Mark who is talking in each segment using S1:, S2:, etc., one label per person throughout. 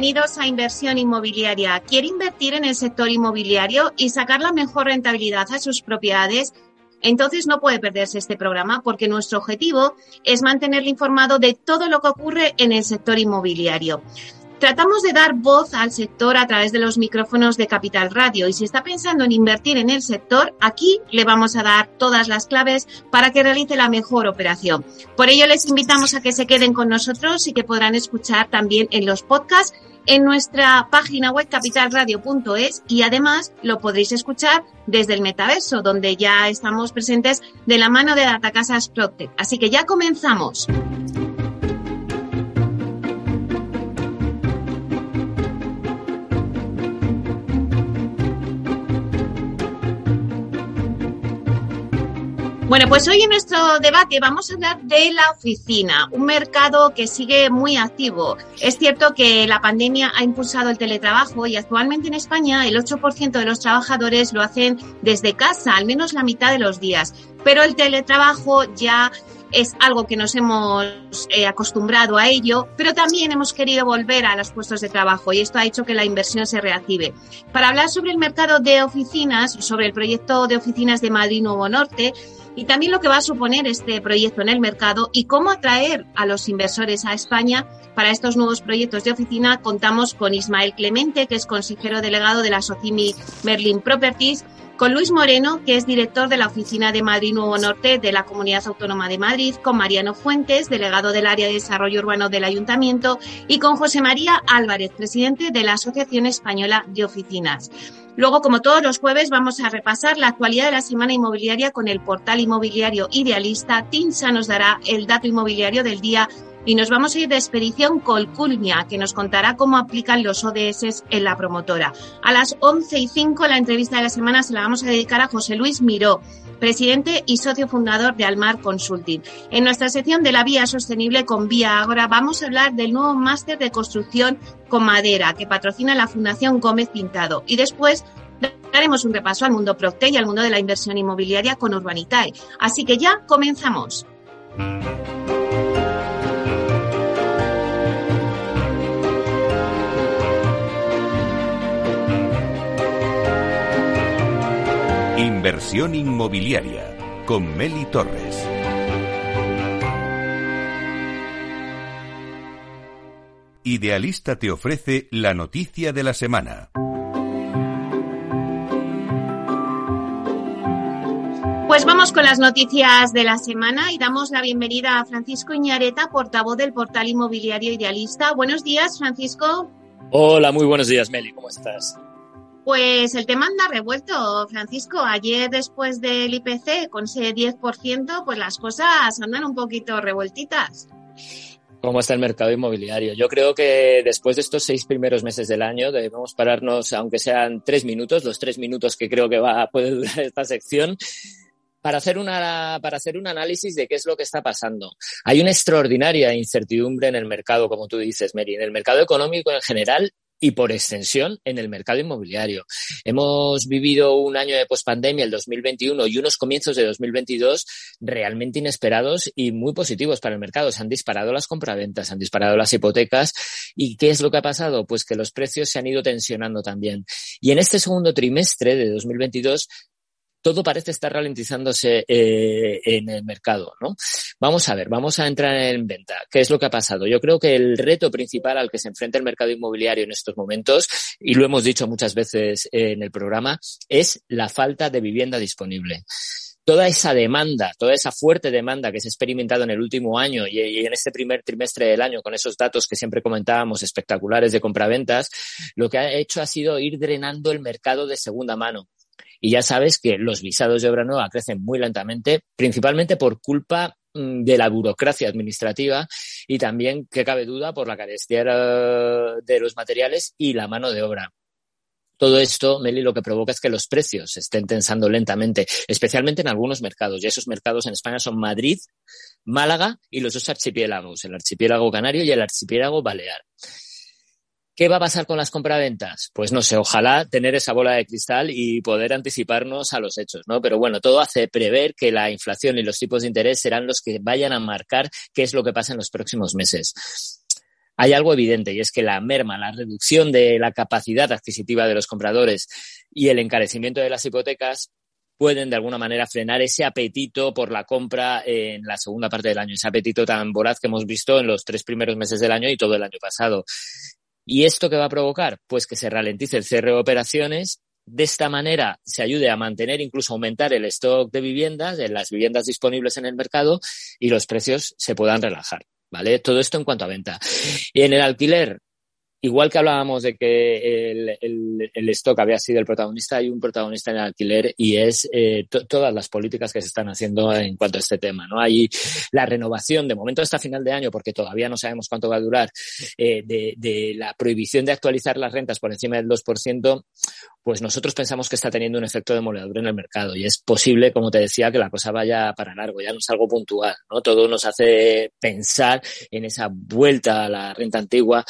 S1: Bienvenidos a Inversión Inmobiliaria. ¿Quiere invertir en el sector inmobiliario y sacar la mejor rentabilidad a sus propiedades? Entonces no puede perderse este programa porque nuestro objetivo es mantenerle informado de todo lo que ocurre en el sector inmobiliario. Tratamos de dar voz al sector a través de los micrófonos de Capital Radio y si está pensando en invertir en el sector, aquí le vamos a dar todas las claves para que realice la mejor operación. Por ello les invitamos a que se queden con nosotros y que podrán escuchar también en los podcasts en nuestra página web capitalradio.es y además lo podréis escuchar desde el metaverso, donde ya estamos presentes de la mano de Datacasas Protect. Así que ya comenzamos. Bueno, pues hoy en nuestro debate vamos a hablar de la oficina, un mercado que sigue muy activo. Es cierto que la pandemia ha impulsado el teletrabajo y actualmente en España el 8% de los trabajadores lo hacen desde casa, al menos la mitad de los días. Pero el teletrabajo ya es algo que nos hemos eh, acostumbrado a ello, pero también hemos querido volver a los puestos de trabajo y esto ha hecho que la inversión se reactive. Para hablar sobre el mercado de oficinas, sobre el proyecto de oficinas de Madrid Nuevo Norte, y también lo que va a suponer este proyecto en el mercado y cómo atraer a los inversores a España para estos nuevos proyectos de oficina. Contamos con Ismael Clemente, que es consejero delegado de la Socimi Merlin Properties, con Luis Moreno, que es director de la Oficina de Madrid Nuevo Norte de la Comunidad Autónoma de Madrid, con Mariano Fuentes, delegado del área de desarrollo urbano del Ayuntamiento, y con José María Álvarez, presidente de la Asociación Española de Oficinas. Luego, como todos los jueves, vamos a repasar la actualidad de la semana inmobiliaria con el portal inmobiliario idealista. Tinsa nos dará el dato inmobiliario del día y nos vamos a ir de expedición Colculmia, que nos contará cómo aplican los ODS en la promotora. A las 11 y 5 la entrevista de la semana se la vamos a dedicar a José Luis Miró, presidente y socio fundador de Almar Consulting. En nuestra sección de la vía sostenible con Vía Agora vamos a hablar del nuevo máster de construcción con madera que patrocina la Fundación Gómez Pintado. Y después daremos un repaso al mundo Procte y al mundo de la inversión inmobiliaria con Urbanitae. Así que ya comenzamos.
S2: Inversión inmobiliaria con Meli Torres. Idealista te ofrece la noticia de la semana.
S1: Pues vamos con las noticias de la semana y damos la bienvenida a Francisco Iñareta, portavoz del portal inmobiliario Idealista. Buenos días, Francisco.
S3: Hola, muy buenos días, Meli. ¿Cómo estás?
S1: Pues el tema anda revuelto, Francisco. Ayer después del IPC con ese 10%, pues las cosas andan un poquito revueltitas.
S3: ¿Cómo está el mercado inmobiliario? Yo creo que después de estos seis primeros meses del año debemos pararnos, aunque sean tres minutos, los tres minutos que creo que va a durar esta sección, para hacer, una, para hacer un análisis de qué es lo que está pasando. Hay una extraordinaria incertidumbre en el mercado, como tú dices, Mary, en el mercado económico en general y por extensión en el mercado inmobiliario. Hemos vivido un año de pospandemia, el 2021, y unos comienzos de 2022 realmente inesperados y muy positivos para el mercado. Se han disparado las compraventas, han disparado las hipotecas. ¿Y qué es lo que ha pasado? Pues que los precios se han ido tensionando también. Y en este segundo trimestre de 2022 todo parece estar ralentizándose eh, en el mercado, ¿no? Vamos a ver, vamos a entrar en venta. ¿Qué es lo que ha pasado? Yo creo que el reto principal al que se enfrenta el mercado inmobiliario en estos momentos, y lo hemos dicho muchas veces en el programa, es la falta de vivienda disponible toda esa demanda, toda esa fuerte demanda que se ha experimentado en el último año y, en este primer trimestre del año, con esos datos que siempre comentábamos espectaculares de compraventas, lo que ha hecho ha sido ir drenando el mercado de segunda mano. Y ya sabes que los visados de obra nueva crecen muy lentamente, principalmente por culpa mm, de la burocracia administrativa y también, que cabe duda, por la carestía de los materiales y la mano de obra. Todo esto, Meli, lo que provoca es que los precios se estén tensando lentamente, especialmente en algunos mercados. Y esos mercados en España son Madrid, Málaga y los dos archipiélagos, el archipiélago canario y el archipiélago balear. ¿Qué va a pasar con las compraventas? Pues no sé, ojalá tener esa bola de cristal y poder anticiparnos a los hechos, ¿no? Pero bueno, todo hace prever que la inflación y los tipos de interés serán los que vayan a marcar qué es lo que pasa en los próximos meses hay algo evidente y es que la merma, la reducción de la capacidad adquisitiva de los compradores y el encarecimiento de las hipotecas pueden de alguna manera frenar ese apetito por la compra en la segunda parte del año, ese apetito tan voraz que hemos visto en los tres primeros meses del año y todo el año pasado. ¿Y esto qué va a provocar? Pues que se ralentice el cierre de operaciones. De esta manera se ayude a mantener, incluso aumentar el stock de viviendas, de las viviendas disponibles en el mercado y los precios se puedan relajar. ¿vale? Todo esto en cuanto a venta. Y en el alquiler, igual que hablábamos de que el, el, stock había sido el protagonista, hay un protagonista en el alquiler y es eh, todas las políticas que se están haciendo en cuanto a este tema. ¿no? Hay la renovación, de momento hasta final de año, porque todavía no sabemos cuánto va a durar, eh, de, de, la prohibición de actualizar las rentas por encima del 2%, pues nosotros pensamos que está teniendo un efecto demoledor en el mercado y es posible, como te decía, que la cosa vaya para largo, ya no es algo puntual, ¿no? Todo nos hace pensar en esa vuelta a la renta antigua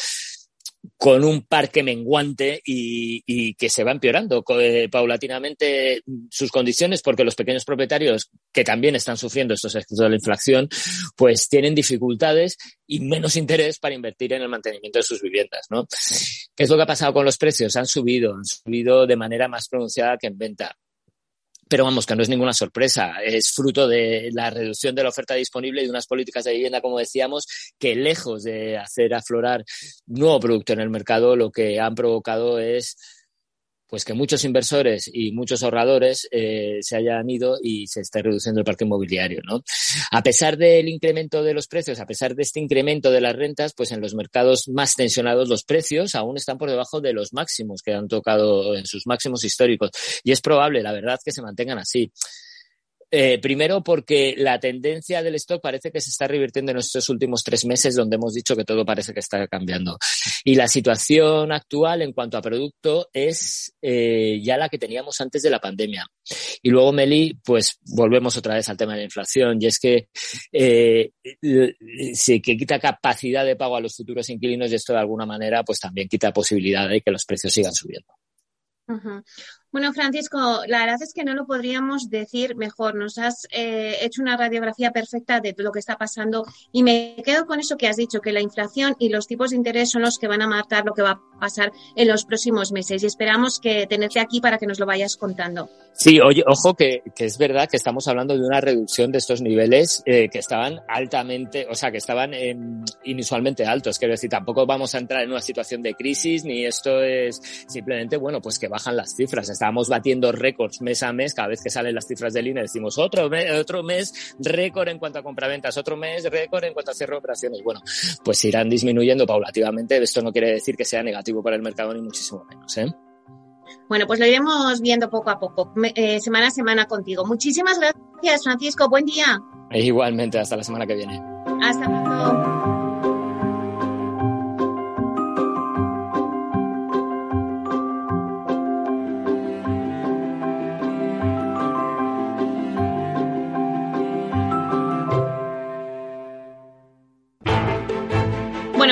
S3: con un parque menguante y, y que se va empeorando eh, paulatinamente sus condiciones porque los pequeños propietarios que también están sufriendo estos efectos de la inflación pues tienen dificultades y menos interés para invertir en el mantenimiento de sus viviendas, ¿no? ¿Qué es lo que ha pasado con los precios? Han subido, han subido de manera más pronunciada que en venta pero vamos, que no es ninguna sorpresa. Es fruto de la reducción de la oferta disponible y de unas políticas de vivienda, como decíamos, que lejos de hacer aflorar nuevo producto en el mercado, lo que han provocado es pues que muchos inversores y muchos ahorradores eh, se hayan ido y se esté reduciendo el parque inmobiliario, ¿no? A pesar del incremento de los precios, a pesar de este incremento de las rentas, pues en los mercados más tensionados los precios aún están por debajo de los máximos que han tocado en sus máximos históricos. Y es probable, la verdad, que se mantengan así. Eh, primero porque la tendencia del stock parece que se está revirtiendo en estos últimos tres meses donde hemos dicho que todo parece que está cambiando. Y la situación actual en cuanto a producto es eh, ya la que teníamos antes de la pandemia. Y luego, Meli, pues volvemos otra vez al tema de la inflación y es que eh, se quita capacidad de pago a los futuros inquilinos y esto de alguna manera pues también quita posibilidad de que los precios sigan subiendo.
S1: Bueno, Francisco, la verdad es que no lo podríamos decir mejor. Nos has eh, hecho una radiografía perfecta de lo que está pasando y me quedo con eso que has dicho, que la inflación y los tipos de interés son los que van a marcar lo que va a pasar en los próximos meses y esperamos que tenerte aquí para que nos lo vayas contando.
S3: Sí, oye, ojo que, es verdad que estamos hablando de una reducción de estos niveles eh, que estaban altamente, o sea, que estaban inusualmente altos. Quiero decir, tampoco vamos a entrar en una situación de crisis ni esto es simplemente, bueno, pues que bajan las cifras estábamos batiendo récords mes a mes, cada vez que salen las cifras del INE decimos otro mes, otro mes récord en cuanto a compraventas, otro mes récord en cuanto a cierre de operaciones. Bueno, pues irán disminuyendo paulativamente. Esto no quiere decir que sea negativo para el mercado ni muchísimo menos. ¿eh?
S1: Bueno, pues lo iremos viendo poco a poco, eh, semana a semana contigo. Muchísimas gracias, Francisco. Buen día.
S3: igualmente, hasta la semana que viene.
S1: Hasta luego.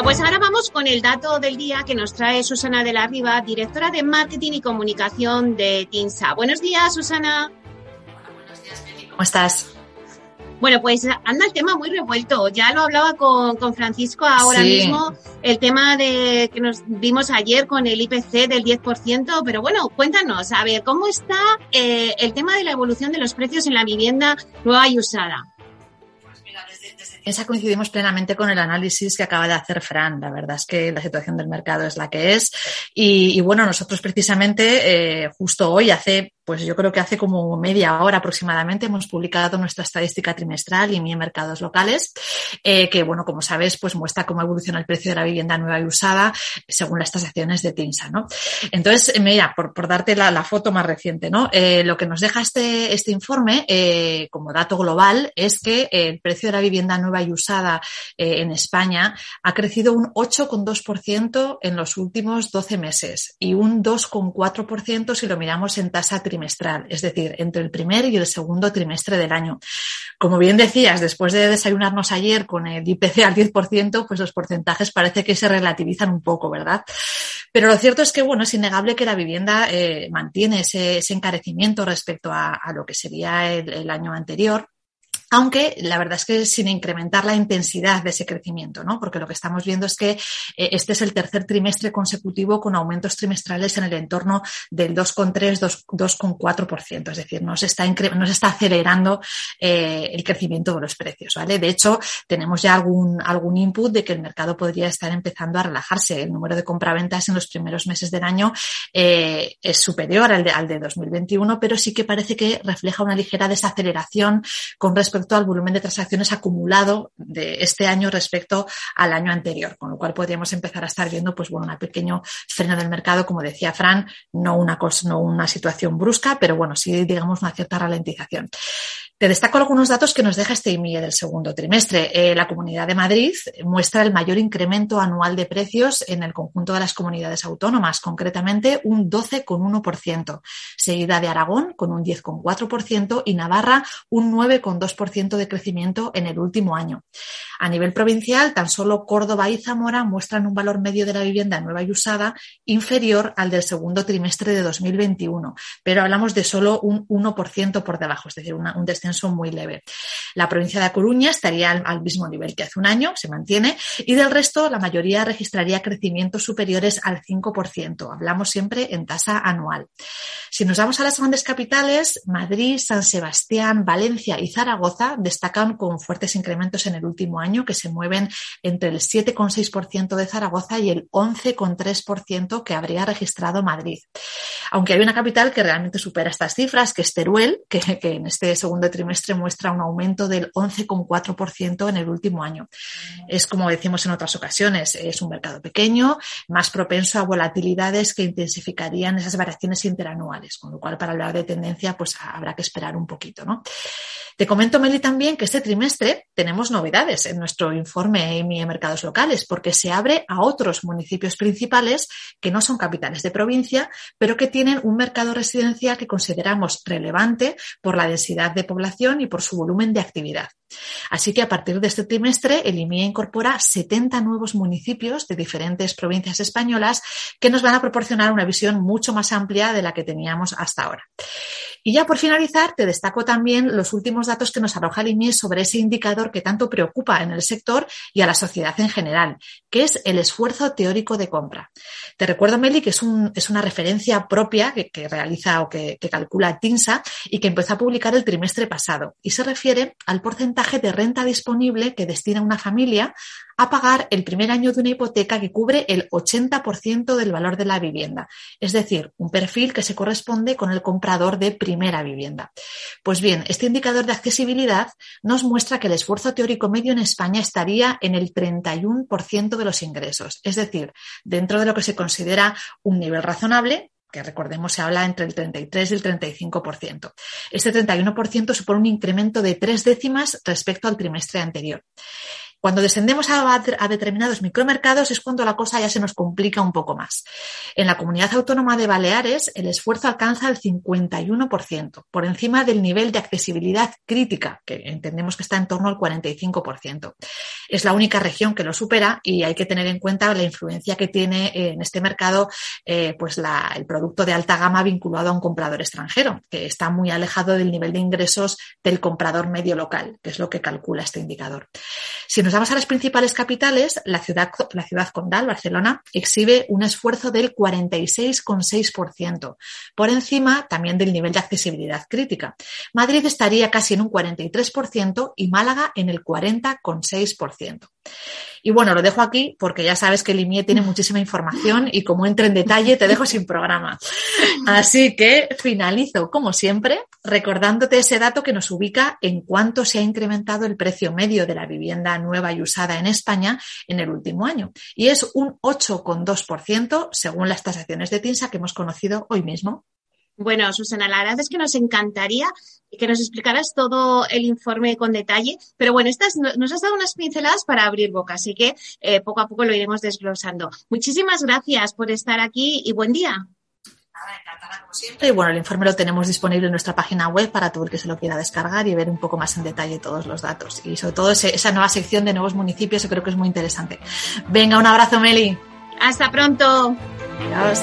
S1: Pues ahora vamos con el dato del día que nos trae Susana de la Riva, directora de Marketing y Comunicación de TINSA. Buenos días, Susana.
S4: Hola, buenos días, ¿Cómo estás?
S1: Bueno, pues anda el tema muy revuelto. Ya lo hablaba con, Francisco ahora mismo, el tema de que nos vimos ayer con el IPC del 10%, pero bueno, cuéntanos, a ver, ¿cómo está eh, el tema de la evolución de los precios en la vivienda nueva y usada?
S4: Esa coincidimos plenamente con el análisis que acaba de hacer Fran. La verdad es que la situación del mercado es la que es. Y, bueno, nosotros precisamente, eh, justo hoy, hace pues yo creo que hace como media hora aproximadamente hemos publicado nuestra estadística trimestral y mi mercados locales, eh, que bueno, como sabes, pues muestra cómo evoluciona el precio de la vivienda nueva y usada según las tasaciones de TINSA, ¿no? Entonces, mira, por, por darte la, foto más reciente, ¿no? Eh, lo que nos deja este, este informe eh, como dato global es que el precio de la vivienda nueva y usada en España ha crecido un 8,2% en los últimos 12 meses y un 2,4% si lo miramos en tasa trimestral trimestral, es decir, entre el primer y el segundo trimestre del año. Como bien decías, después de desayunarnos ayer con el IPC al 10%, pues los porcentajes parece que se relativizan un poco, ¿verdad? Pero lo cierto es que, bueno, es innegable que la vivienda eh, mantiene ese, encarecimiento respecto a, lo que sería el año anterior aunque la verdad es que sin incrementar la intensidad de ese crecimiento, ¿no? Porque lo que estamos viendo es que eh, este es el tercer trimestre consecutivo con aumentos trimestrales en el entorno del 2,3, 2,4%. Es decir, no se está, no está acelerando eh, el crecimiento de los precios, ¿vale? De hecho, tenemos ya algún, algún input de que el mercado podría estar empezando a relajarse. El número de compraventas en los primeros meses del año eh, es superior al de, al de 2021, pero sí que parece que refleja una ligera desaceleración con respecto respecto al volumen de transacciones acumulado de este año respecto al año anterior, con lo cual podríamos empezar a estar viendo, pues bueno, un pequeño freno del mercado, como decía Fran, no una cosa, no una situación brusca, pero bueno, sí digamos una cierta ralentización. Te destaco algunos datos que nos deja este IMIE del segundo trimestre. Eh, la Comunidad de Madrid muestra el mayor incremento anual de precios en el conjunto de las comunidades autónomas, concretamente un 12,1%, seguida de Aragón con un 10,4% y Navarra un 9,2% de crecimiento en el último año. A nivel provincial, tan solo Córdoba y Zamora muestran un valor medio de la vivienda nueva y usada inferior al del segundo trimestre de 2021, pero hablamos de solo un 1% por debajo, es decir, un descenso muy leve. La provincia de Coruña estaría al, al, mismo nivel que hace un año, se mantiene, y del resto la mayoría registraría crecimientos superiores al 5%. Hablamos siempre en tasa anual. Si nos vamos a las grandes capitales, Madrid, San Sebastián, Valencia y Zaragoza destacan con fuertes incrementos en el último año que se mueven entre el 7,6% de Zaragoza y el 11,3% que habría registrado Madrid. Aunque hay una capital que realmente supera estas cifras, que es Teruel, que, que en este segundo trimestre muestra un aumento del 11,4% en el último año. Es como decimos en otras ocasiones, es un mercado pequeño, más propenso a volatilidades que intensificarían esas variaciones interanuales, con lo cual para hablar de tendencia pues habrá que esperar un poquito, ¿no? Te comento, Meli, también que este trimestre tenemos novedades en nuestro informe EMI de mercados locales, porque se abre a otros municipios principales que no son capitales de provincia, pero que tienen un mercado residencial que consideramos relevante por la densidad de población y por su volumen de actividad. Así que a partir de este trimestre, el IMIE incorpora 70 nuevos municipios de diferentes provincias españolas que nos van a proporcionar una visión mucho más amplia de la que teníamos hasta ahora. Y ya por finalizar, te destaco también los últimos datos que nos arroja el IMIE sobre ese indicador que tanto preocupa en el sector y a la sociedad en general, que es el esfuerzo teórico de compra. Te recuerdo, Meli, que es, un, es una referencia propia que, realiza o que, calcula TINSA y que empezó a publicar el trimestre y se refiere al porcentaje de renta disponible que destina una familia a pagar el primer año de una hipoteca que cubre el 80% del valor de la vivienda, es decir, un perfil que se corresponde con el comprador de primera vivienda. Pues bien, este indicador de accesibilidad nos muestra que el esfuerzo teórico medio en España estaría en el 31% de los ingresos, es decir, dentro de lo que se considera un nivel razonable, que recordemos se habla entre el 33 y el 35%. Este 31% supone un incremento de tres décimas respecto al trimestre anterior. Cuando descendemos a, determinados micromercados es cuando la cosa ya se nos complica un poco más. En la comunidad autónoma de Baleares, el esfuerzo alcanza el 51%, por encima del nivel de accesibilidad crítica, que entendemos que está en torno al 45%. Es la única región que lo supera y hay que tener en cuenta la influencia que tiene en este mercado eh, pues el producto de alta gama vinculado a un comprador extranjero, que está muy alejado del nivel de ingresos del comprador medio local, que es lo que calcula este indicador. Si nos vamos a las principales capitales, la ciudad, la ciudad condal, Barcelona, exhibe un esfuerzo del 46,6%, por encima también del nivel de accesibilidad crítica. Madrid estaría casi en un 43% y Málaga en el 40,6%. Y bueno, lo dejo aquí porque ya sabes que Limier tiene muchísima información y como entre en detalle te dejo sin programa. Así que finalizo, como siempre, recordándote ese dato que nos ubica en cuánto se ha incrementado el precio medio de la vivienda nueva y usada en España en el último año. Y es un 8,2% según las tasaciones de TINSA que hemos conocido hoy mismo.
S1: Bueno, Susana, la verdad es que nos encantaría que nos explicaras todo el informe con detalle, pero bueno, estas nos has dado unas pinceladas para abrir boca, así que eh, poco a poco lo iremos desglosando. Muchísimas gracias por estar aquí y buen día.
S4: Nada, como siempre. Y bueno, el informe lo tenemos disponible en nuestra página web para todo el que se lo quiera descargar y ver un poco más en detalle todos los datos. Y sobre todo esa nueva sección de nuevos municipios, yo creo que es muy interesante. Venga, un abrazo, Meli.
S1: Hasta pronto.
S4: Adiós.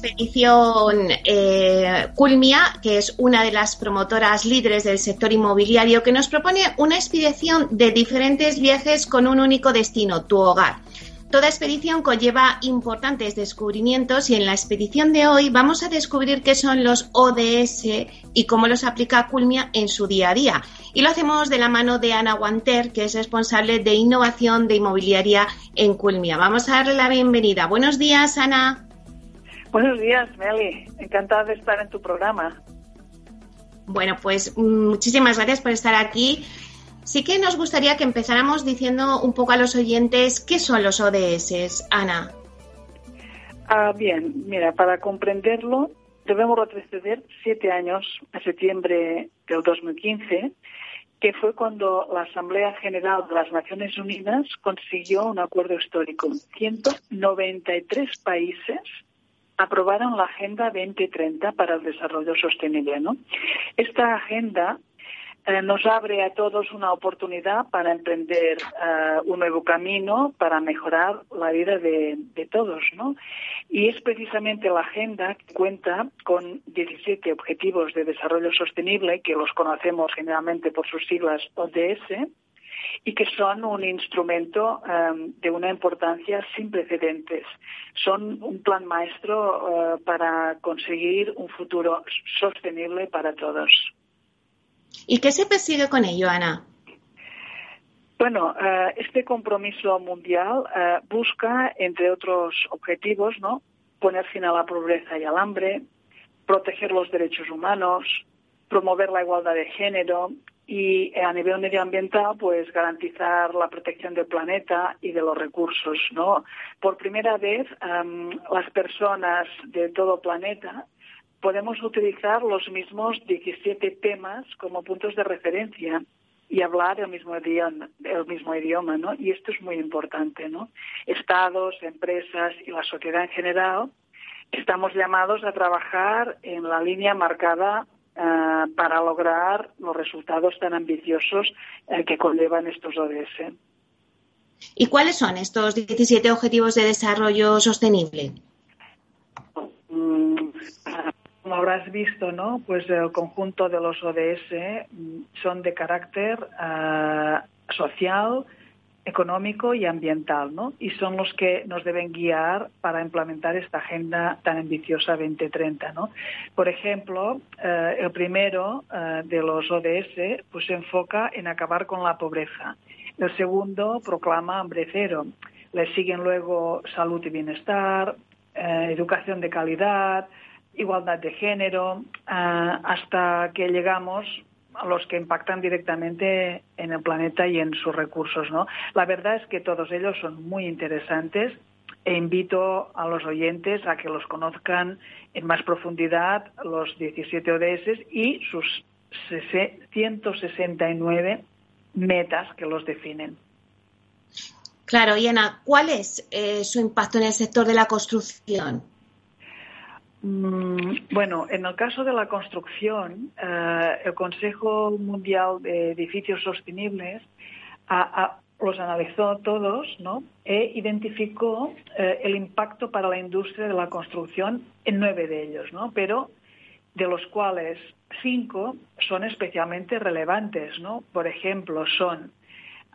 S1: Expedición eh, Culmia, que es una de las promotoras líderes del sector inmobiliario, que nos propone una expedición de diferentes viajes con un único destino, tu hogar. Toda expedición conlleva importantes descubrimientos y en la expedición de hoy vamos a descubrir qué son los ODS y cómo los aplica Culmia en su día a día. Y lo hacemos de la mano de Ana Guanter, que es responsable de innovación de inmobiliaria en Culmia. Vamos a darle la bienvenida. Buenos días, Ana.
S5: Buenos días, Meli. Encantada de estar en tu programa.
S1: Bueno, pues muchísimas gracias por estar aquí. Sí que nos gustaría que empezáramos diciendo un poco a los oyentes qué son los ODS, Ana.
S5: Ah, bien, mira, para comprenderlo debemos retroceder siete años a septiembre del 2015, que fue cuando la Asamblea General de las Naciones Unidas consiguió un acuerdo histórico. 193 países aprobaron la Agenda 2030 para el Desarrollo Sostenible. Esta agenda eh, nos abre a todos una oportunidad para emprender eh, un nuevo camino para mejorar la vida de, de, todos, ¿no? Y es precisamente la agenda que cuenta con 17 objetivos de desarrollo sostenible, que los conocemos generalmente por sus siglas ODS, y que son un instrumento um, de una importancia sin precedentes. Son un plan maestro uh, para conseguir un futuro sostenible para todos.
S1: ¿Y qué se persigue con ello, Ana?
S5: Bueno, uh, este compromiso mundial uh, busca, entre otros objetivos, ¿no? poner fin a la pobreza y al hambre, proteger los derechos humanos, promover la igualdad de género, y a nivel medioambiental, pues garantizar la protección del planeta y de los recursos, ¿no? Por primera vez, las personas de todo planeta podemos utilizar los mismos 17 temas como puntos de referencia y hablar el mismo idioma, el mismo idioma, ¿no? Y esto es muy importante, ¿no? Estados, empresas y la sociedad en general estamos llamados a trabajar en la línea marcada eh, para lograr los resultados tan ambiciosos eh, que conllevan estos ODS.
S1: ¿Y cuáles son estos 17 Objetivos de Desarrollo Sostenible?
S5: Mm, como habrás visto, ¿no? Pues el conjunto de los ODS mm, son de carácter eh, social, económico y ambiental, ¿no? Y son los que nos deben guiar para implementar esta agenda tan ambiciosa 2030, ¿no? Por ejemplo, eh, el primero eh, de los ODS pues se enfoca en acabar con la pobreza El segundo proclama hambre cero. Le siguen luego salud y bienestar, eh, educación de calidad, igualdad de género, hasta que llegamos los que impactan directamente en el planeta y en sus recursos. ¿no? La verdad es que todos ellos son muy interesantes e invito a los oyentes a que los conozcan en más profundidad, los 17 ODS y sus 169 metas que los definen.
S1: Claro, y ¿cuál es eh, su impacto en el sector de la construcción?
S5: Mm, bueno, en el caso de la construcción, eh, el Consejo Mundial de Edificios Sostenibles los analizó todos ¿no? e identificó eh, el impacto para la industria de la construcción en nueve de ellos, ¿no? pero de los cuales cinco son especialmente relevantes. ¿no? Por ejemplo, son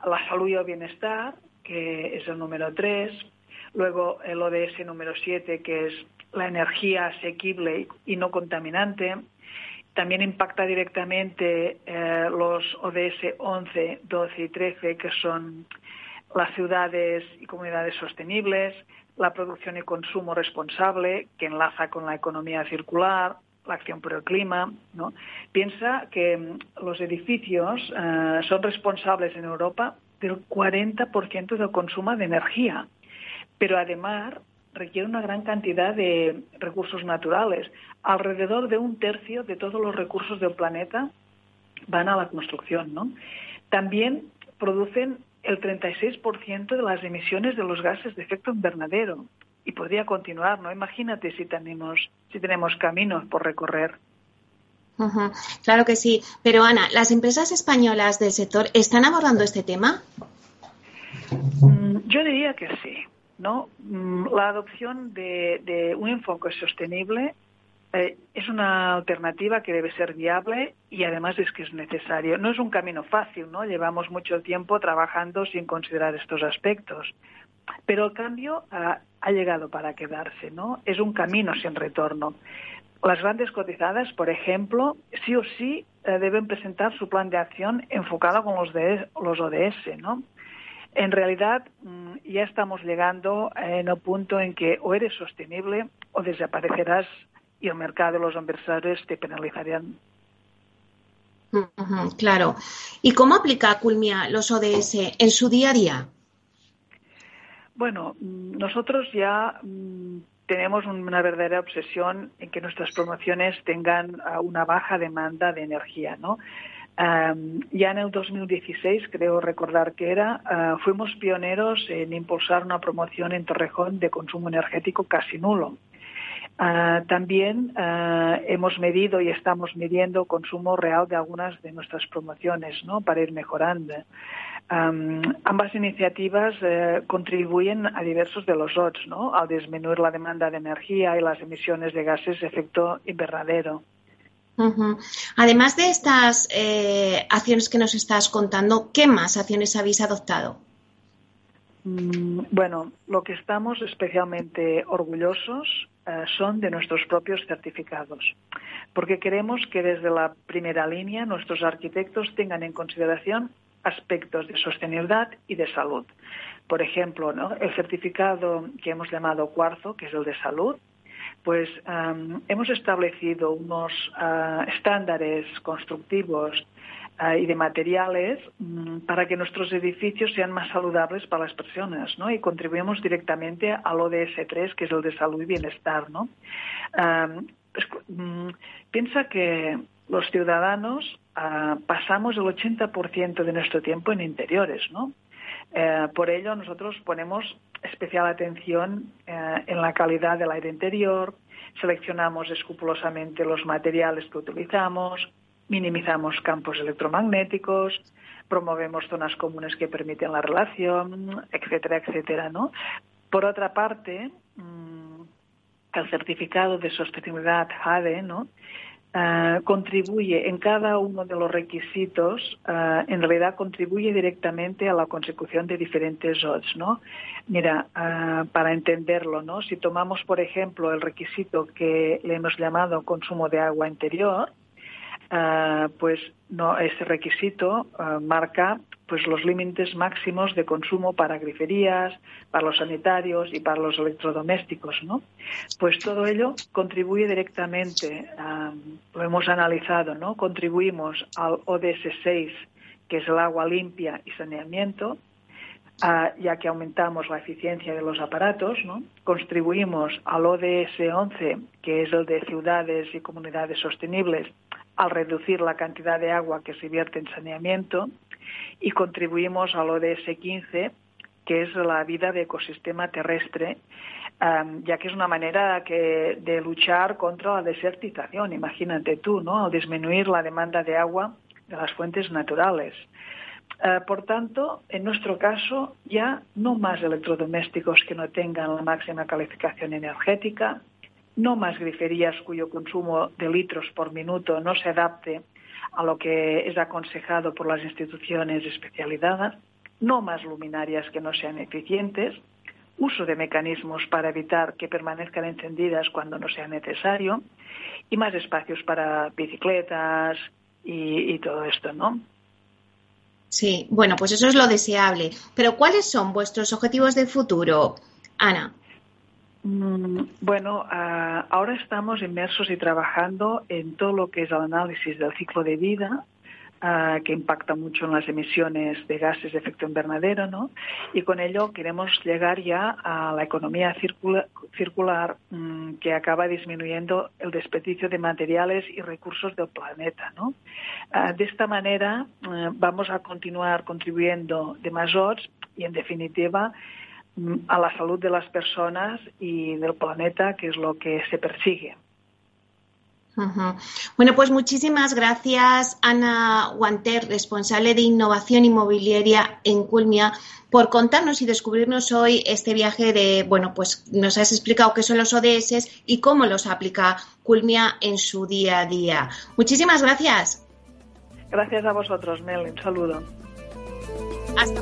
S5: la salud y el bienestar, que es el número tres, luego el ODS número siete, que es la energía asequible y no contaminante. También impacta directamente eh, los ODS 11, 12 y 13, que son las ciudades y comunidades sostenibles, la producción y consumo responsable, que enlaza con la economía circular, la acción por el clima. Piensa que mm, los edificios eh, son responsables en Europa del 40% del consumo de energía, pero además requiere una gran cantidad de recursos naturales. Alrededor de un tercio de todos los recursos del planeta van a la construcción. ¿no? También producen el 36% de las emisiones de los gases de efecto invernadero. Y podría continuar, ¿no? Imagínate si tenemos, si tenemos caminos por recorrer.
S1: Claro que sí. Pero Ana, ¿las empresas españolas del sector están abordando este tema?
S5: Mm, yo diría que sí. ¿No? Mm, la adopción de, un enfoque sostenible eh, es una alternativa que debe ser viable y además es que es necesario. No es un camino fácil, ¿no? Llevamos mucho tiempo trabajando sin considerar estos aspectos. Pero el cambio ha, llegado para quedarse, ¿no? Es un camino sin retorno. Las grandes cotizadas, por ejemplo, sí o sí eh, deben presentar su plan de acción enfocado con los, de, los ODS, ¿no? En realidad, mm, ya estamos llegando en el punto en que o eres sostenible o desaparecerás y el mercado de los inversores te penalizarían.
S1: claro. ¿Y cómo aplica Culmia los ODS en su día a día?
S5: Bueno, mm, nosotros ya mm, tenemos una verdadera obsesión en que nuestras promociones tengan una baja demanda de energía, ¿no? Ya en el 2016, creo recordar que era, ah, fuimos pioneros en impulsar una promoción en Torrejón de consumo energético casi nulo. Ah, también ah, hemos medido y estamos midiendo consumo real de algunas de nuestras promociones ¿no? para ir mejorando. ambas iniciativas eh, contribuyen a diversos de los odds, ¿no? al disminuir la demanda de energía y las emisiones de gases de efecto invernadero.
S1: Además de estas eh, acciones que nos estás contando, ¿qué más acciones habéis adoptado?
S5: Mm, bueno, lo que estamos especialmente orgullosos eh, son de nuestros propios certificados, porque queremos que desde la primera línea nuestros arquitectos tengan en consideración aspectos de sostenibilidad y de salud. Por ejemplo, el certificado que hemos llamado cuarzo, que es el de salud, pues hemos establecido unos ah, estándares constructivos ah, y de materiales mm, para que nuestros edificios sean más saludables para las personas, ¿no? Y contribuimos directamente al ODS 3, que es el de salud y bienestar, ¿no? Pues, mm, piensa que los ciudadanos ah, pasamos el 80% de nuestro tiempo en interiores, ¿no? Eh, por ello, nosotros ponemos especial atención eh, en la calidad del aire interior, seleccionamos escrupulosamente los materiales que utilizamos, minimizamos campos electromagnéticos, promovemos zonas comunes que permiten la relación, etcétera, etcétera, ¿no? Por otra parte, mm, el certificado de sostenibilidad ADE, ¿no? Ah, contribuye en cada uno de los requisitos, ah, en realidad contribuye directamente a la consecución de diferentes odds, ¿no? Mira, ah, para entenderlo, ¿no? Si tomamos, por ejemplo, el requisito que le hemos llamado consumo de agua interior, eh, pues no ese requisito eh, marca pues los límites máximos de consumo para griferías, para los sanitarios y para los electrodomésticos, ¿no? Pues todo ello contribuye directamente, lo hemos analizado, ¿no? Contribuimos al ODS 6, que es el agua limpia y saneamiento, ya que aumentamos la eficiencia de los aparatos, ¿no? Contribuimos al ODS 11, que es el de ciudades y comunidades sostenibles, al reducir la cantidad de agua que se vierte en saneamiento y contribuimos al ODS 15, que es la vida de ecosistema terrestre, ya que es una manera de luchar contra la desertización. Imagínate tú, ¿no? Al disminuir la demanda de agua de las fuentes naturales. Eh, por tanto, en nuestro caso, ya no más electrodomésticos que no tengan la máxima calificación energética, no más griferías cuyo consumo de litros por minuto no se adapte a lo que es aconsejado por las instituciones especializadas, no más luminarias que no sean eficientes, uso de mecanismos para evitar que permanezcan encendidas cuando no sea necesario y más espacios para bicicletas y, todo esto, ¿no?
S1: Sí, bueno, pues eso es lo deseable. Pero ¿cuáles son vuestros objetivos de futuro, Ana?
S5: Mm, bueno, ah, ahora estamos inmersos y trabajando en todo lo que es el análisis del ciclo de vida, ah, que impacta mucho en las emisiones de gases de efecto invernadero, ¿no? Y con ello queremos llegar ya a la economía circular mm, que acaba disminuyendo el desperdicio de materiales y recursos del planeta, ¿no? Ah, de esta manera vamos a continuar contribuyendo de mayores y, en definitiva, a la salud de las personas y del planeta, que es lo que se persigue.
S1: Bueno, pues muchísimas gracias, Ana Guanter, responsable de innovación inmobiliaria en Culmia, por contarnos y descubrirnos hoy este viaje de, bueno, pues nos has explicado qué son los ODS y cómo los aplica Culmia en su día a día. Muchísimas gracias.
S5: Gracias a vosotros, Mel. Un saludo.
S1: Hasta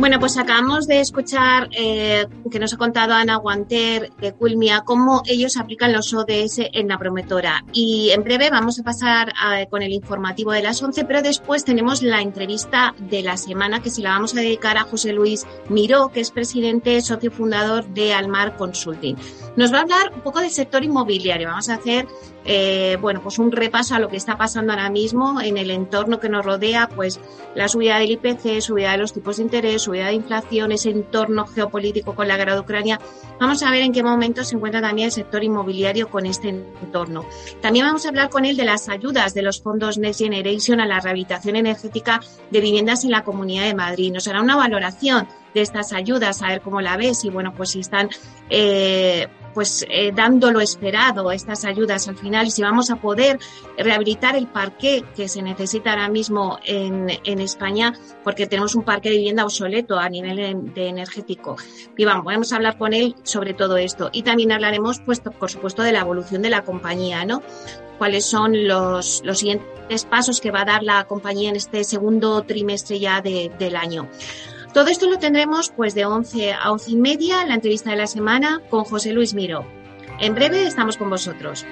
S1: Bueno, pues acabamos de escuchar eh, que nos ha contado Ana Guanter de Culmia cómo ellos aplican los ODS en la promotora. Y en breve vamos a pasar con el informativo de las 11, pero después tenemos la entrevista de la semana que se la vamos a dedicar a José Luis Miró, que es presidente, socio fundador de Almar Consulting. Nos va a hablar un poco del sector inmobiliario. Vamos a hacer eh, bueno, pues un repaso a lo que está pasando ahora mismo en el entorno que nos rodea, pues la subida del IPC, subida de los tipos de interés, subida de inflación, ese entorno geopolítico con la guerra de Ucrania. Vamos a ver en qué momento se encuentra también el sector inmobiliario con este entorno. También vamos a hablar con él de las ayudas de los fondos Next Generation a la rehabilitación energética de viviendas en la Comunidad de Madrid. Nos hará una valoración de estas ayudas, a ver cómo la ves y bueno, pues si están eh, pues eh, dando lo esperado estas ayudas al final si vamos a poder rehabilitar el parque que se necesita ahora mismo en, en España porque tenemos un parque de vivienda obsoleto a nivel de, energético. Y vamos, podemos hablar con él sobre todo esto y también hablaremos pues por supuesto de la evolución de la compañía, ¿no? cuáles son los, los siguientes pasos que va a dar la compañía en este segundo trimestre ya de, del año. Todo esto lo tendremos pues de 11 a 11 y media, la entrevista de la semana con José Luis Miro. En breve estamos con vosotros.